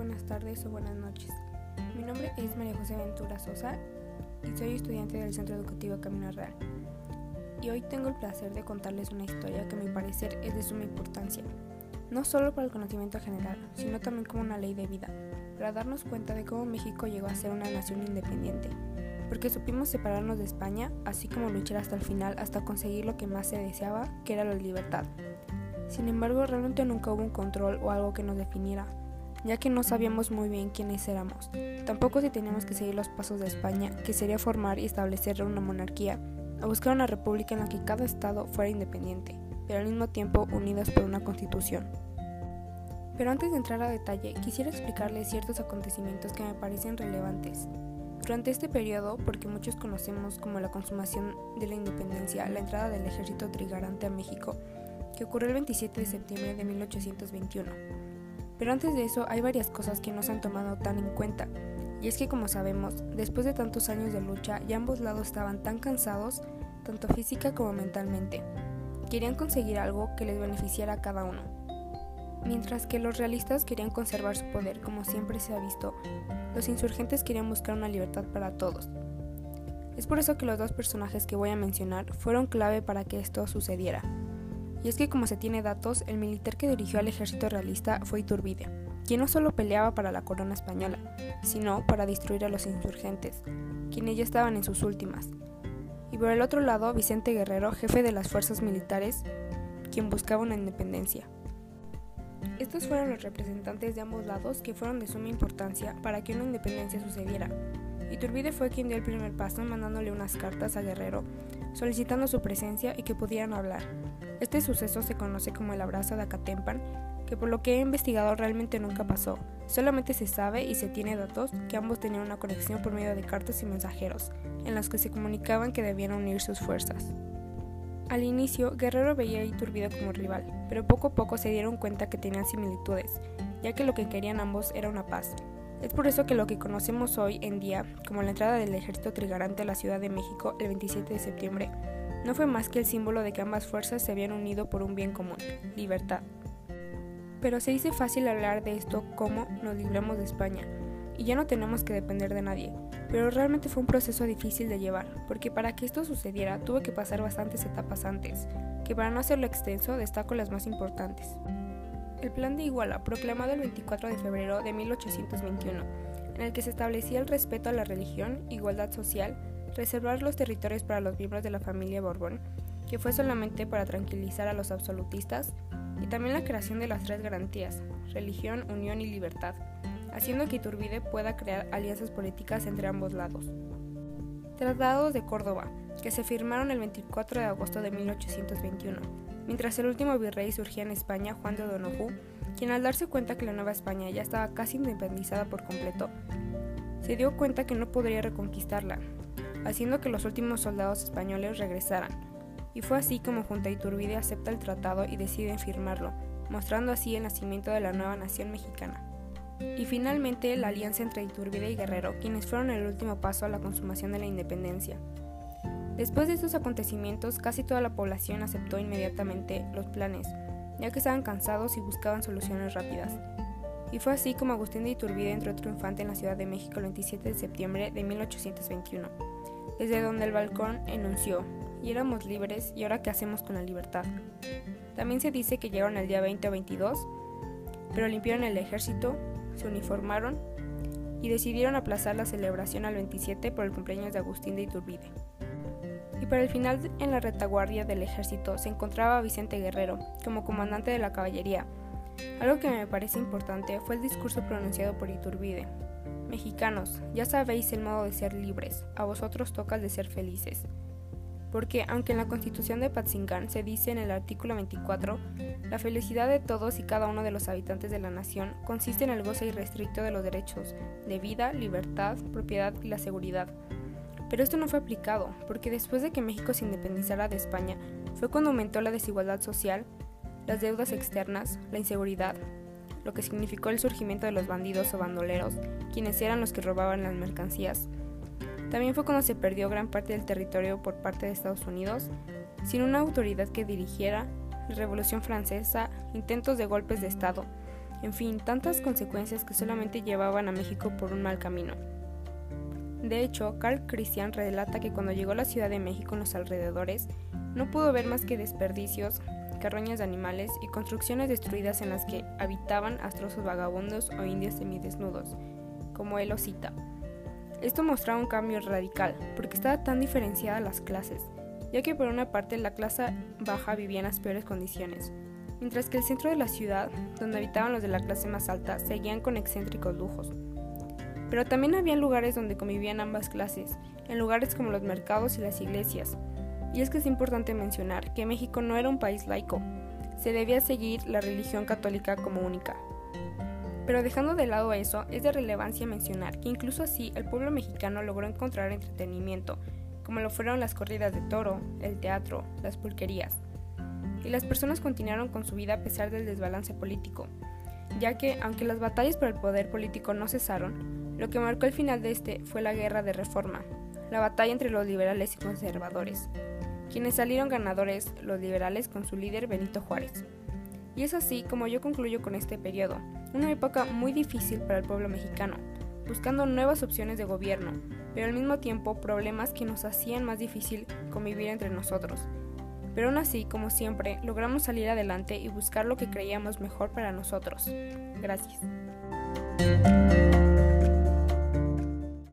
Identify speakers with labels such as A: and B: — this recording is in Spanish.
A: buenas tardes o buenas noches. Mi nombre es María José Ventura Sosa y soy estudiante del Centro Educativo Camino Real. Y hoy tengo el placer de contarles una historia que a mi parecer es de suma importancia, no solo para el conocimiento general, sino también como una ley de vida, para darnos cuenta de cómo México llegó a ser una nación independiente, porque supimos separarnos de España, así como luchar hasta el final hasta conseguir lo que más se deseaba, que era la libertad. Sin embargo, realmente nunca hubo un control o algo que nos definiera, ya que no sabíamos muy bien quiénes éramos. Tampoco si teníamos que seguir los pasos de España, que sería formar y establecer una monarquía, o buscar una república en la que cada estado fuera independiente, pero al mismo tiempo unidas por una constitución. Pero antes de entrar a detalle, quisiera explicarles ciertos acontecimientos que me parecen relevantes. Durante este periodo, porque muchos conocemos como la consumación de la independencia, la entrada del ejército trigarante a México, que ocurrió el 27 de septiembre de 1821, pero antes de eso hay varias cosas que no se han tomado tan en cuenta. Y es que como sabemos, después de tantos años de lucha, ya ambos lados estaban tan cansados, tanto física como mentalmente. Querían conseguir algo que les beneficiara a cada uno. Mientras que los realistas querían conservar su poder, como siempre se ha visto, los insurgentes querían buscar una libertad para todos. Es por eso que los dos personajes que voy a mencionar fueron clave para que esto sucediera. Y es que como se tiene datos, el militar que dirigió al ejército realista fue Iturbide, quien no solo peleaba para la corona española, sino para destruir a los insurgentes, quienes ya estaban en sus últimas. Y por el otro lado, Vicente Guerrero, jefe de las fuerzas militares, quien buscaba una independencia. Estos fueron los representantes de ambos lados que fueron de suma importancia para que una independencia sucediera. Iturbide fue quien dio el primer paso mandándole unas cartas a Guerrero solicitando su presencia y que pudieran hablar. Este suceso se conoce como el abrazo de Acatempan, que por lo que he investigado realmente nunca pasó. Solamente se sabe y se tiene datos que ambos tenían una conexión por medio de cartas y mensajeros, en las que se comunicaban que debían unir sus fuerzas. Al inicio, Guerrero veía a Iturbide como rival, pero poco a poco se dieron cuenta que tenían similitudes, ya que lo que querían ambos era una paz. Es por eso que lo que conocemos hoy en día como la entrada del ejército trigarante a la Ciudad de México el 27 de septiembre no fue más que el símbolo de que ambas fuerzas se habían unido por un bien común, libertad. Pero se dice fácil hablar de esto como nos libramos de España, y ya no tenemos que depender de nadie, pero realmente fue un proceso difícil de llevar, porque para que esto sucediera tuve que pasar bastantes etapas antes, que para no hacerlo extenso destaco las más importantes. El Plan de Iguala, proclamado el 24 de febrero de 1821, en el que se establecía el respeto a la religión, igualdad social, reservar los territorios para los miembros de la familia Borbón, que fue solamente para tranquilizar a los absolutistas, y también la creación de las tres garantías, religión, unión y libertad, haciendo que Iturbide pueda crear alianzas políticas entre ambos lados. Tratados de Córdoba, que se firmaron el 24 de agosto de 1821, mientras el último virrey surgía en España, Juan de Donojú, quien al darse cuenta que la Nueva España ya estaba casi independizada por completo, se dio cuenta que no podría reconquistarla, haciendo que los últimos soldados españoles regresaran. Y fue así como junto a Iturbide acepta el tratado y deciden firmarlo, mostrando así el nacimiento de la nueva nación mexicana. Y finalmente la alianza entre Iturbide y Guerrero, quienes fueron el último paso a la consumación de la independencia. Después de estos acontecimientos, casi toda la población aceptó inmediatamente los planes, ya que estaban cansados y buscaban soluciones rápidas. Y fue así como Agustín de Iturbide entró triunfante en la Ciudad de México el 27 de septiembre de 1821 desde donde el balcón enunció, y éramos libres, ¿y ahora qué hacemos con la libertad? También se dice que llegaron el día 20 o 22, pero limpiaron el ejército, se uniformaron y decidieron aplazar la celebración al 27 por el cumpleaños de Agustín de Iturbide. Y para el final, en la retaguardia del ejército se encontraba Vicente Guerrero, como comandante de la caballería. Algo que me parece importante fue el discurso pronunciado por Iturbide, Mexicanos, ya sabéis el modo de ser libres, a vosotros toca el de ser felices. Porque, aunque en la Constitución de Patzingán se dice en el artículo 24, la felicidad de todos y cada uno de los habitantes de la nación consiste en el goce irrestricto de los derechos de vida, libertad, propiedad y la seguridad. Pero esto no fue aplicado, porque después de que México se independizara de España, fue cuando aumentó la desigualdad social, las deudas externas, la inseguridad, lo que significó el surgimiento de los bandidos o bandoleros, quienes eran los que robaban las mercancías. También fue cuando se perdió gran parte del territorio por parte de Estados Unidos, sin una autoridad que dirigiera la Revolución Francesa, intentos de golpes de Estado, en fin, tantas consecuencias que solamente llevaban a México por un mal camino. De hecho, Carl Christian relata que cuando llegó a la Ciudad de México en los alrededores, no pudo ver más que desperdicios, carroñas de animales y construcciones destruidas en las que habitaban astrosos vagabundos o indios semidesnudos, como él lo cita. Esto mostraba un cambio radical, porque estaba tan diferenciada las clases, ya que por una parte la clase baja vivía en las peores condiciones, mientras que el centro de la ciudad, donde habitaban los de la clase más alta, seguían con excéntricos lujos. Pero también había lugares donde convivían ambas clases, en lugares como los mercados y las iglesias. Y es que es importante mencionar que México no era un país laico, se debía seguir la religión católica como única. Pero dejando de lado eso, es de relevancia mencionar que incluso así el pueblo mexicano logró encontrar entretenimiento, como lo fueron las corridas de toro, el teatro, las pulquerías. Y las personas continuaron con su vida a pesar del desbalance político, ya que, aunque las batallas por el poder político no cesaron, lo que marcó el final de este fue la guerra de reforma, la batalla entre los liberales y conservadores, quienes salieron ganadores los liberales con su líder Benito Juárez. Y es así como yo concluyo con este periodo, una época muy difícil para el pueblo mexicano, buscando nuevas opciones de gobierno, pero al mismo tiempo problemas que nos hacían más difícil convivir entre nosotros. Pero aún así, como siempre, logramos salir adelante y buscar lo que creíamos mejor para nosotros. Gracias.